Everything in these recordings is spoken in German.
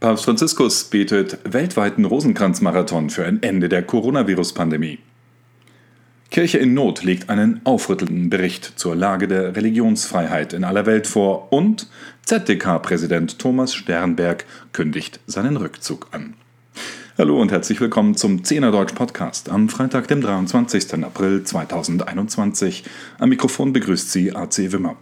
Papst Franziskus betet weltweiten Rosenkranzmarathon für ein Ende der Coronavirus-Pandemie. Kirche in Not legt einen aufrüttelnden Bericht zur Lage der Religionsfreiheit in aller Welt vor und ZDK-Präsident Thomas Sternberg kündigt seinen Rückzug an. Hallo und herzlich willkommen zum Zehner Deutsch Podcast am Freitag, dem 23. April 2021. Am Mikrofon begrüßt Sie AC Wimmer.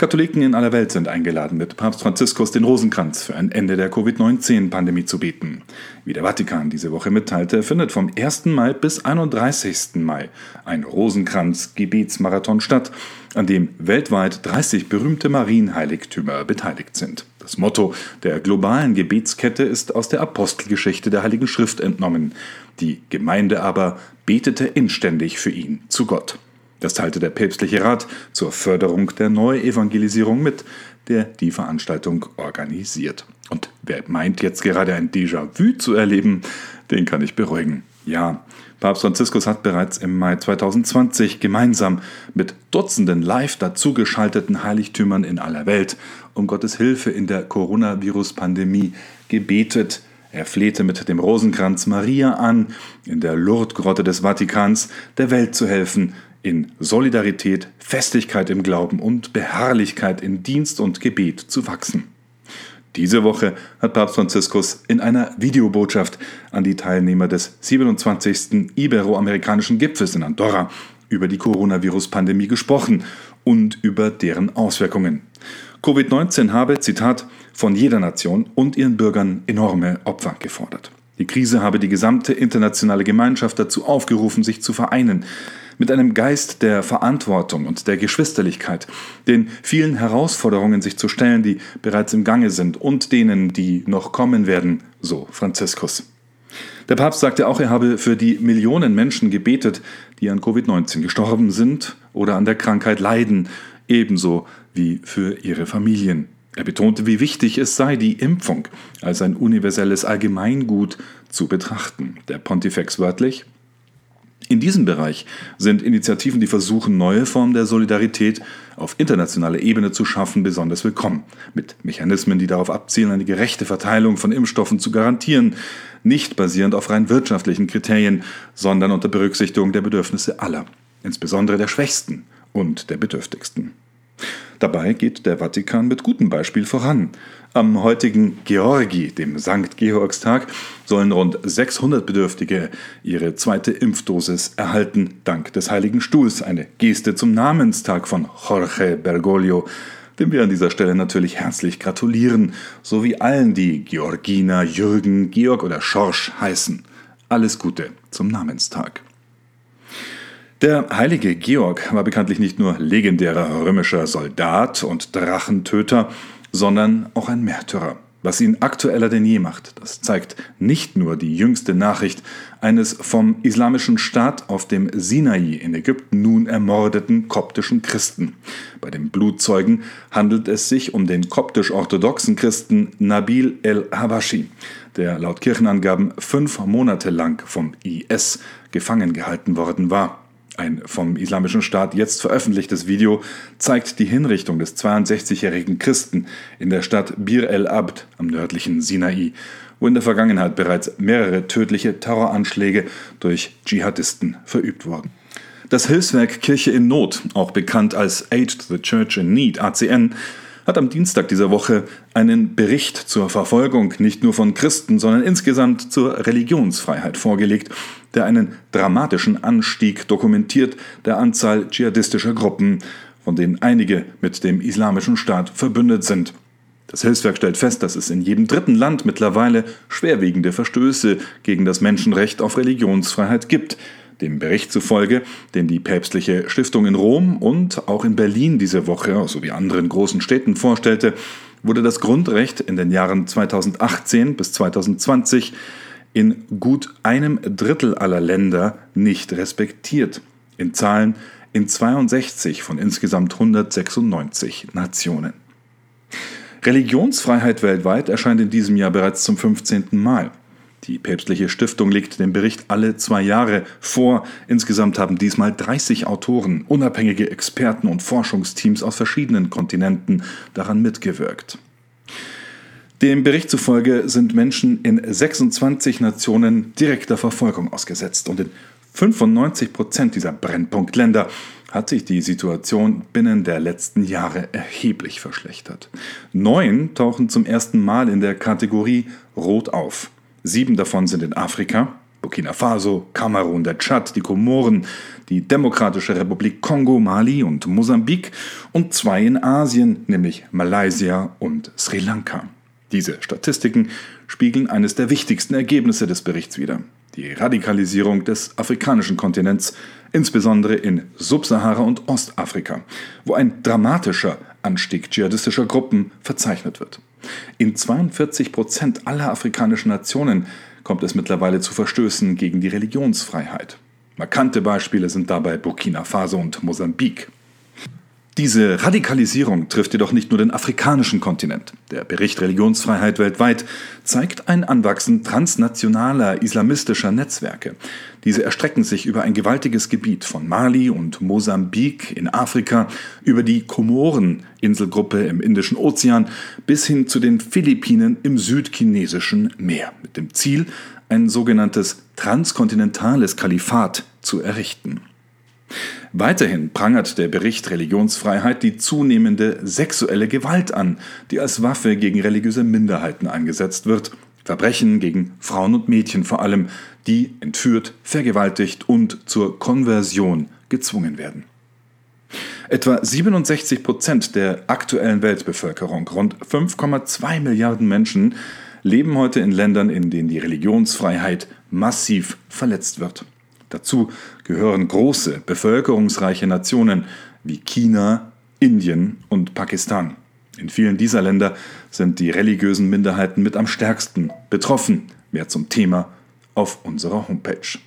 Katholiken in aller Welt sind eingeladen, mit Papst Franziskus den Rosenkranz für ein Ende der Covid-19-Pandemie zu beten. Wie der Vatikan diese Woche mitteilte, findet vom 1. Mai bis 31. Mai ein Rosenkranz-Gebetsmarathon statt, an dem weltweit 30 berühmte Marienheiligtümer beteiligt sind. Das Motto der globalen Gebetskette ist aus der Apostelgeschichte der Heiligen Schrift entnommen. Die Gemeinde aber betete inständig für ihn zu Gott. Das teilte der päpstliche Rat zur Förderung der Neuevangelisierung mit, der die Veranstaltung organisiert. Und wer meint jetzt gerade ein Déjà-vu zu erleben, den kann ich beruhigen. Ja, Papst Franziskus hat bereits im Mai 2020 gemeinsam mit Dutzenden live dazugeschalteten Heiligtümern in aller Welt um Gottes Hilfe in der Coronavirus-Pandemie gebetet. Er flehte mit dem Rosenkranz Maria an, in der Lourdes-Grotte des Vatikans der Welt zu helfen, in Solidarität, Festigkeit im Glauben und Beharrlichkeit in Dienst und Gebet zu wachsen. Diese Woche hat Papst Franziskus in einer Videobotschaft an die Teilnehmer des 27. Iberoamerikanischen Gipfels in Andorra über die Coronavirus-Pandemie gesprochen und über deren Auswirkungen. Covid-19 habe, Zitat, von jeder Nation und ihren Bürgern enorme Opfer gefordert. Die Krise habe die gesamte internationale Gemeinschaft dazu aufgerufen, sich zu vereinen, mit einem Geist der Verantwortung und der Geschwisterlichkeit, den vielen Herausforderungen sich zu stellen, die bereits im Gange sind und denen, die noch kommen werden, so Franziskus. Der Papst sagte auch, er habe für die Millionen Menschen gebetet, die an Covid-19 gestorben sind oder an der Krankheit leiden, ebenso wie für ihre Familien. Er betonte, wie wichtig es sei, die Impfung als ein universelles Allgemeingut zu betrachten. Der Pontifex wörtlich, in diesem Bereich sind Initiativen, die versuchen, neue Formen der Solidarität auf internationaler Ebene zu schaffen, besonders willkommen. Mit Mechanismen, die darauf abzielen, eine gerechte Verteilung von Impfstoffen zu garantieren, nicht basierend auf rein wirtschaftlichen Kriterien, sondern unter Berücksichtigung der Bedürfnisse aller, insbesondere der Schwächsten und der Bedürftigsten. Dabei geht der Vatikan mit gutem Beispiel voran. Am heutigen Georgi, dem Sankt Georgstag, sollen rund 600 Bedürftige ihre zweite Impfdosis erhalten, dank des Heiligen Stuhls, eine Geste zum Namenstag von Jorge Bergoglio, dem wir an dieser Stelle natürlich herzlich gratulieren, sowie allen, die Georgina, Jürgen, Georg oder Schorsch heißen. Alles Gute zum Namenstag. Der heilige Georg war bekanntlich nicht nur legendärer römischer Soldat und Drachentöter, sondern auch ein Märtyrer. Was ihn aktueller denn je macht, das zeigt nicht nur die jüngste Nachricht eines vom islamischen Staat auf dem Sinai in Ägypten nun ermordeten koptischen Christen. Bei dem Blutzeugen handelt es sich um den koptisch-orthodoxen Christen Nabil el-Habashi, der laut Kirchenangaben fünf Monate lang vom IS gefangen gehalten worden war. Ein vom Islamischen Staat jetzt veröffentlichtes Video zeigt die Hinrichtung des 62-jährigen Christen in der Stadt Bir el Abd am nördlichen Sinai, wo in der Vergangenheit bereits mehrere tödliche Terroranschläge durch Dschihadisten verübt wurden. Das Hilfswerk Kirche in Not, auch bekannt als Aid to the Church in Need, ACN, hat am Dienstag dieser Woche einen Bericht zur Verfolgung nicht nur von Christen, sondern insgesamt zur Religionsfreiheit vorgelegt, der einen dramatischen Anstieg dokumentiert der Anzahl dschihadistischer Gruppen, von denen einige mit dem Islamischen Staat verbündet sind. Das Hilfswerk stellt fest, dass es in jedem dritten Land mittlerweile schwerwiegende Verstöße gegen das Menschenrecht auf Religionsfreiheit gibt, dem Bericht zufolge, den die päpstliche Stiftung in Rom und auch in Berlin diese Woche sowie anderen großen Städten vorstellte, wurde das Grundrecht in den Jahren 2018 bis 2020 in gut einem Drittel aller Länder nicht respektiert. In Zahlen in 62 von insgesamt 196 Nationen. Religionsfreiheit weltweit erscheint in diesem Jahr bereits zum 15. Mal. Die päpstliche Stiftung legt den Bericht alle zwei Jahre vor. Insgesamt haben diesmal 30 Autoren, unabhängige Experten und Forschungsteams aus verschiedenen Kontinenten daran mitgewirkt. Dem Bericht zufolge sind Menschen in 26 Nationen direkter Verfolgung ausgesetzt und in 95 Prozent dieser Brennpunktländer hat sich die Situation binnen der letzten Jahre erheblich verschlechtert. Neun tauchen zum ersten Mal in der Kategorie Rot auf. Sieben davon sind in Afrika, Burkina Faso, Kamerun, der Tschad, die Komoren, die Demokratische Republik Kongo, Mali und Mosambik und zwei in Asien, nämlich Malaysia und Sri Lanka. Diese Statistiken spiegeln eines der wichtigsten Ergebnisse des Berichts wider. Die Radikalisierung des afrikanischen Kontinents, insbesondere in Subsahara und Ostafrika, wo ein dramatischer Anstieg dschihadistischer Gruppen verzeichnet wird. In 42 Prozent aller afrikanischen Nationen kommt es mittlerweile zu Verstößen gegen die Religionsfreiheit. Markante Beispiele sind dabei Burkina Faso und Mosambik. Diese Radikalisierung trifft jedoch nicht nur den afrikanischen Kontinent. Der Bericht Religionsfreiheit weltweit zeigt ein Anwachsen transnationaler islamistischer Netzwerke. Diese erstrecken sich über ein gewaltiges Gebiet von Mali und Mosambik in Afrika über die Komoren-Inselgruppe im Indischen Ozean bis hin zu den Philippinen im südchinesischen Meer mit dem Ziel, ein sogenanntes transkontinentales Kalifat zu errichten. Weiterhin prangert der Bericht Religionsfreiheit die zunehmende sexuelle Gewalt an, die als Waffe gegen religiöse Minderheiten eingesetzt wird. Verbrechen gegen Frauen und Mädchen vor allem, die entführt, vergewaltigt und zur Konversion gezwungen werden. Etwa 67 Prozent der aktuellen Weltbevölkerung, rund 5,2 Milliarden Menschen, leben heute in Ländern, in denen die Religionsfreiheit massiv verletzt wird. Dazu gehören große, bevölkerungsreiche Nationen wie China, Indien und Pakistan. In vielen dieser Länder sind die religiösen Minderheiten mit am stärksten betroffen. Mehr zum Thema auf unserer Homepage.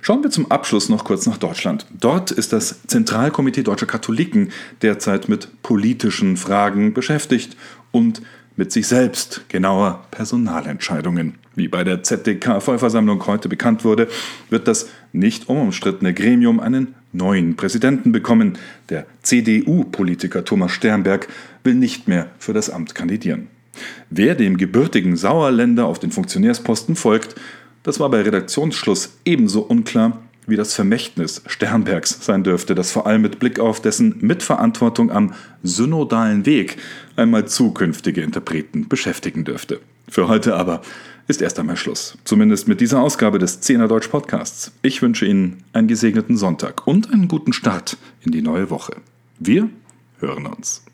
Schauen wir zum Abschluss noch kurz nach Deutschland. Dort ist das Zentralkomitee Deutscher Katholiken derzeit mit politischen Fragen beschäftigt und mit sich selbst, genauer Personalentscheidungen. Wie bei der ZDK-Vollversammlung heute bekannt wurde, wird das nicht unumstrittene Gremium einen neuen Präsidenten bekommen. Der CDU-Politiker Thomas Sternberg will nicht mehr für das Amt kandidieren. Wer dem gebürtigen Sauerländer auf den Funktionärsposten folgt, das war bei Redaktionsschluss ebenso unklar wie das Vermächtnis Sternbergs sein dürfte, das vor allem mit Blick auf dessen Mitverantwortung am synodalen Weg einmal zukünftige Interpreten beschäftigen dürfte. Für heute aber ist erst einmal Schluss. Zumindest mit dieser Ausgabe des Zehner Deutsch Podcasts. Ich wünsche Ihnen einen gesegneten Sonntag und einen guten Start in die neue Woche. Wir hören uns.